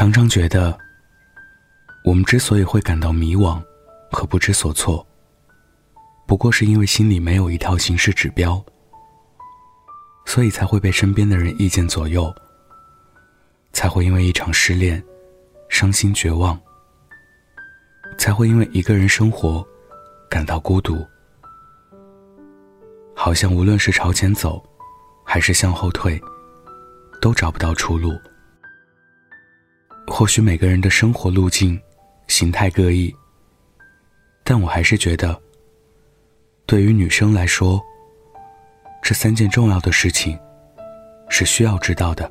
常常觉得，我们之所以会感到迷惘和不知所措，不过是因为心里没有一套行事指标，所以才会被身边的人意见左右，才会因为一场失恋伤心绝望，才会因为一个人生活感到孤独，好像无论是朝前走，还是向后退，都找不到出路。或许每个人的生活路径、形态各异，但我还是觉得，对于女生来说，这三件重要的事情是需要知道的。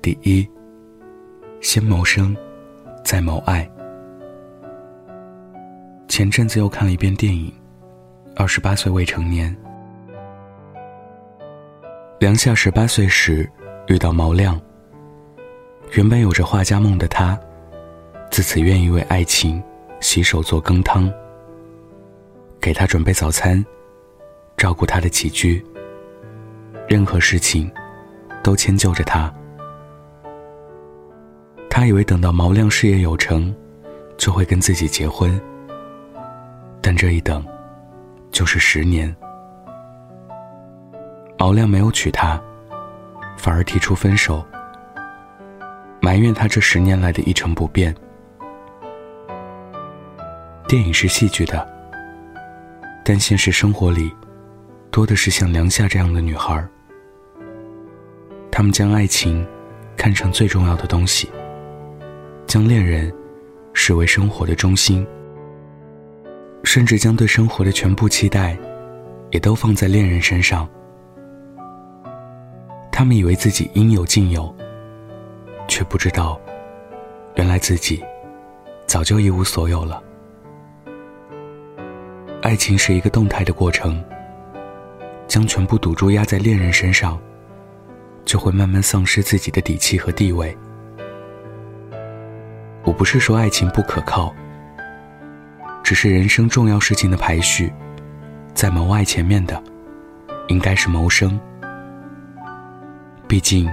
第一，先谋生，再谋爱。前阵子又看了一遍电影《二十八岁未成年》，梁夏十八岁时遇到毛亮。原本有着画家梦的他，自此愿意为爱情洗手做羹汤，给他准备早餐，照顾他的起居。任何事情都迁就着他。他以为等到毛亮事业有成，就会跟自己结婚，但这一等，就是十年。毛亮没有娶她，反而提出分手。埋怨他这十年来的一成不变。电影是戏剧的，但现实生活里，多的是像梁夏这样的女孩。她们将爱情看成最重要的东西，将恋人视为生活的中心，甚至将对生活的全部期待，也都放在恋人身上。他们以为自己应有尽有。却不知道，原来自己早就一无所有了。爱情是一个动态的过程，将全部赌注压在恋人身上，就会慢慢丧失自己的底气和地位。我不是说爱情不可靠，只是人生重要事情的排序，在谋爱前面的，应该是谋生。毕竟。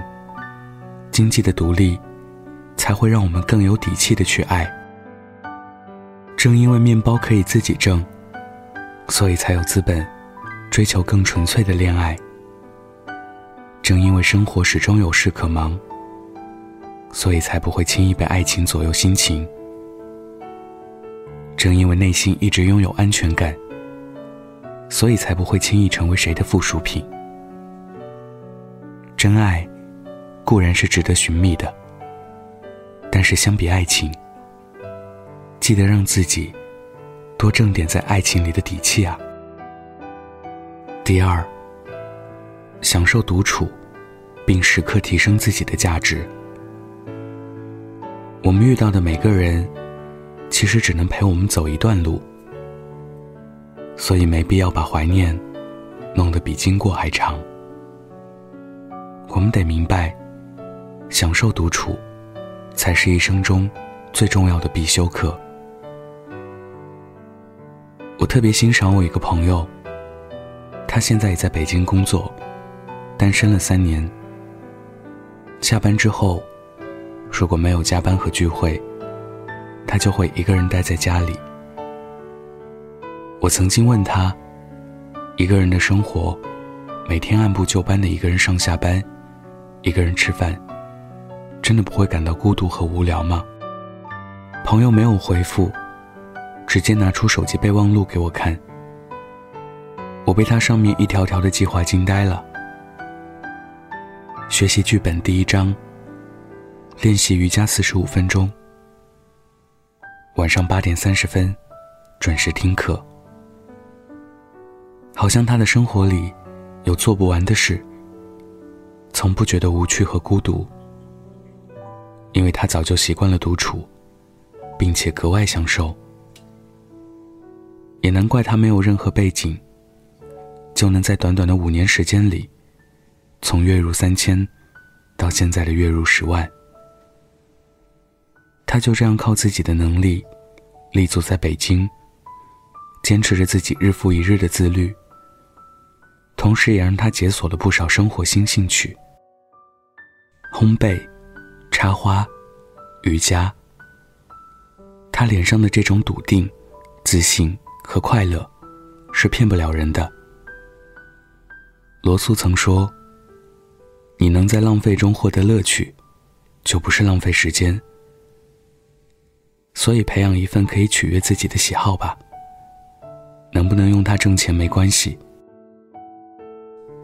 经济的独立，才会让我们更有底气的去爱。正因为面包可以自己挣，所以才有资本追求更纯粹的恋爱。正因为生活始终有事可忙，所以才不会轻易被爱情左右心情。正因为内心一直拥有安全感，所以才不会轻易成为谁的附属品。真爱。固然是值得寻觅的，但是相比爱情，记得让自己多挣点在爱情里的底气啊。第二，享受独处，并时刻提升自己的价值。我们遇到的每个人，其实只能陪我们走一段路，所以没必要把怀念弄得比经过还长。我们得明白。享受独处，才是一生中最重要的必修课。我特别欣赏我一个朋友，他现在也在北京工作，单身了三年。下班之后，如果没有加班和聚会，他就会一个人待在家里。我曾经问他，一个人的生活，每天按部就班的一个人上下班，一个人吃饭。真的不会感到孤独和无聊吗？朋友没有回复，直接拿出手机备忘录给我看。我被他上面一条条的计划惊呆了。学习剧本第一章，练习瑜伽四十五分钟，晚上八点三十分准时听课。好像他的生活里有做不完的事，从不觉得无趣和孤独。因为他早就习惯了独处，并且格外享受，也难怪他没有任何背景，就能在短短的五年时间里，从月入三千，到现在的月入十万。他就这样靠自己的能力，立足在北京，坚持着自己日复一日的自律，同时也让他解锁了不少生活新兴趣，烘焙。插花、瑜伽。他脸上的这种笃定、自信和快乐，是骗不了人的。罗素曾说：“你能在浪费中获得乐趣，就不是浪费时间。”所以，培养一份可以取悦自己的喜好吧。能不能用它挣钱没关系，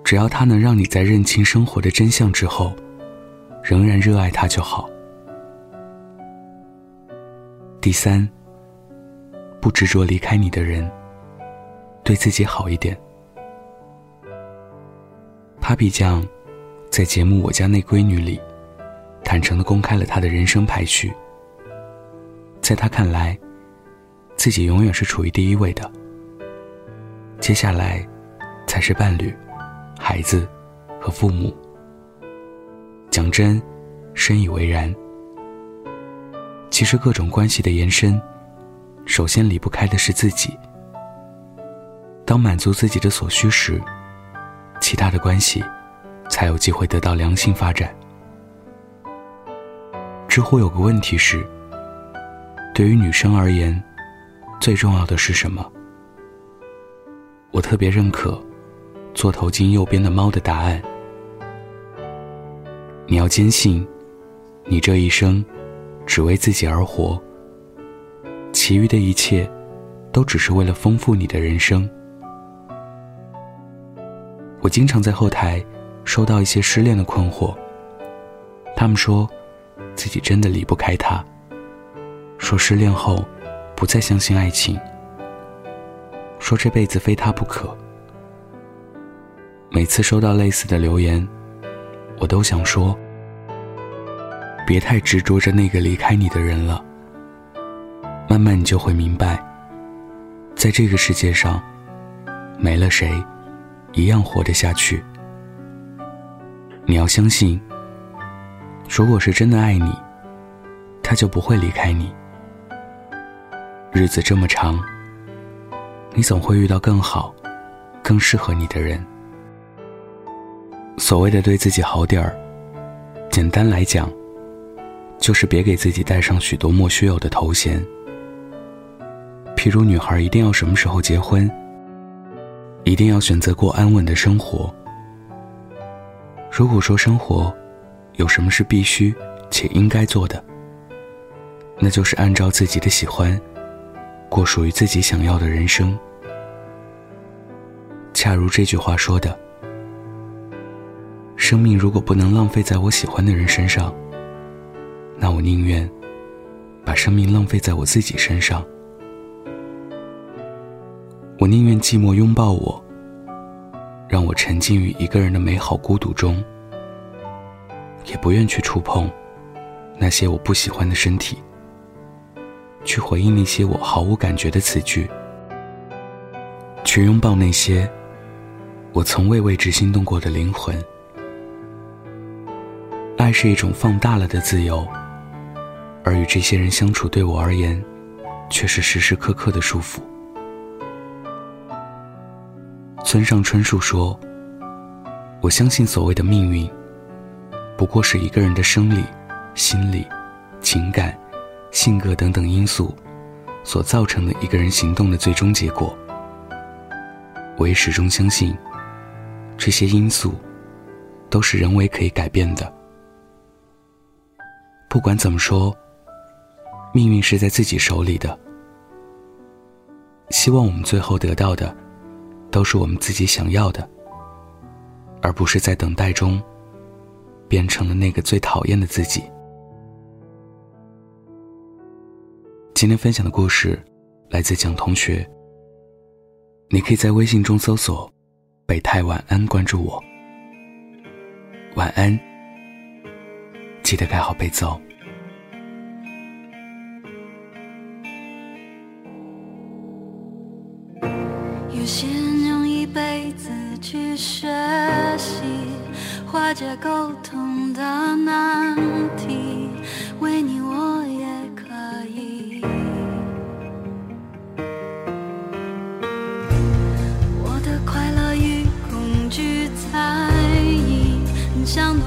只要它能让你在认清生活的真相之后，仍然热爱它就好。第三，不执着离开你的人，对自己好一点。Papi 酱在节目《我家那闺女》里，坦诚的公开了她的人生排序。在她看来，自己永远是处于第一位的，接下来才是伴侣、孩子和父母。讲真，深以为然。其实，各种关系的延伸，首先离不开的是自己。当满足自己的所需时，其他的关系才有机会得到良性发展。知乎有个问题是：对于女生而言，最重要的是什么？我特别认可做头巾右边的猫的答案。你要坚信，你这一生。只为自己而活，其余的一切，都只是为了丰富你的人生。我经常在后台收到一些失恋的困惑，他们说自己真的离不开他，说失恋后不再相信爱情，说这辈子非他不可。每次收到类似的留言，我都想说。别太执着着那个离开你的人了，慢慢你就会明白，在这个世界上，没了谁，一样活得下去。你要相信，如果是真的爱你，他就不会离开你。日子这么长，你总会遇到更好、更适合你的人。所谓的对自己好点儿，简单来讲。就是别给自己带上许多莫须有的头衔，譬如女孩一定要什么时候结婚，一定要选择过安稳的生活。如果说生活有什么是必须且应该做的，那就是按照自己的喜欢，过属于自己想要的人生。恰如这句话说的：“生命如果不能浪费在我喜欢的人身上。”那我宁愿把生命浪费在我自己身上。我宁愿寂寞拥抱我，让我沉浸于一个人的美好孤独中，也不愿去触碰那些我不喜欢的身体，去回应那些我毫无感觉的词句，去拥抱那些我从未为之心动过的灵魂。爱是一种放大了的自由。而与这些人相处，对我而言，却是时时刻刻的束缚。村上春树说：“我相信所谓的命运，不过是一个人的生理、心理、情感、性格等等因素所造成的一个人行动的最终结果。我也始终相信，这些因素都是人为可以改变的。不管怎么说。”命运是在自己手里的，希望我们最后得到的，都是我们自己想要的，而不是在等待中，变成了那个最讨厌的自己。今天分享的故事来自蒋同学，你可以在微信中搜索“北太晚安”，关注我。晚安，记得盖好被子哦。有些人用一辈子去学习化解沟通的难题，为你我也可以。我的快乐与恐惧猜疑，很想都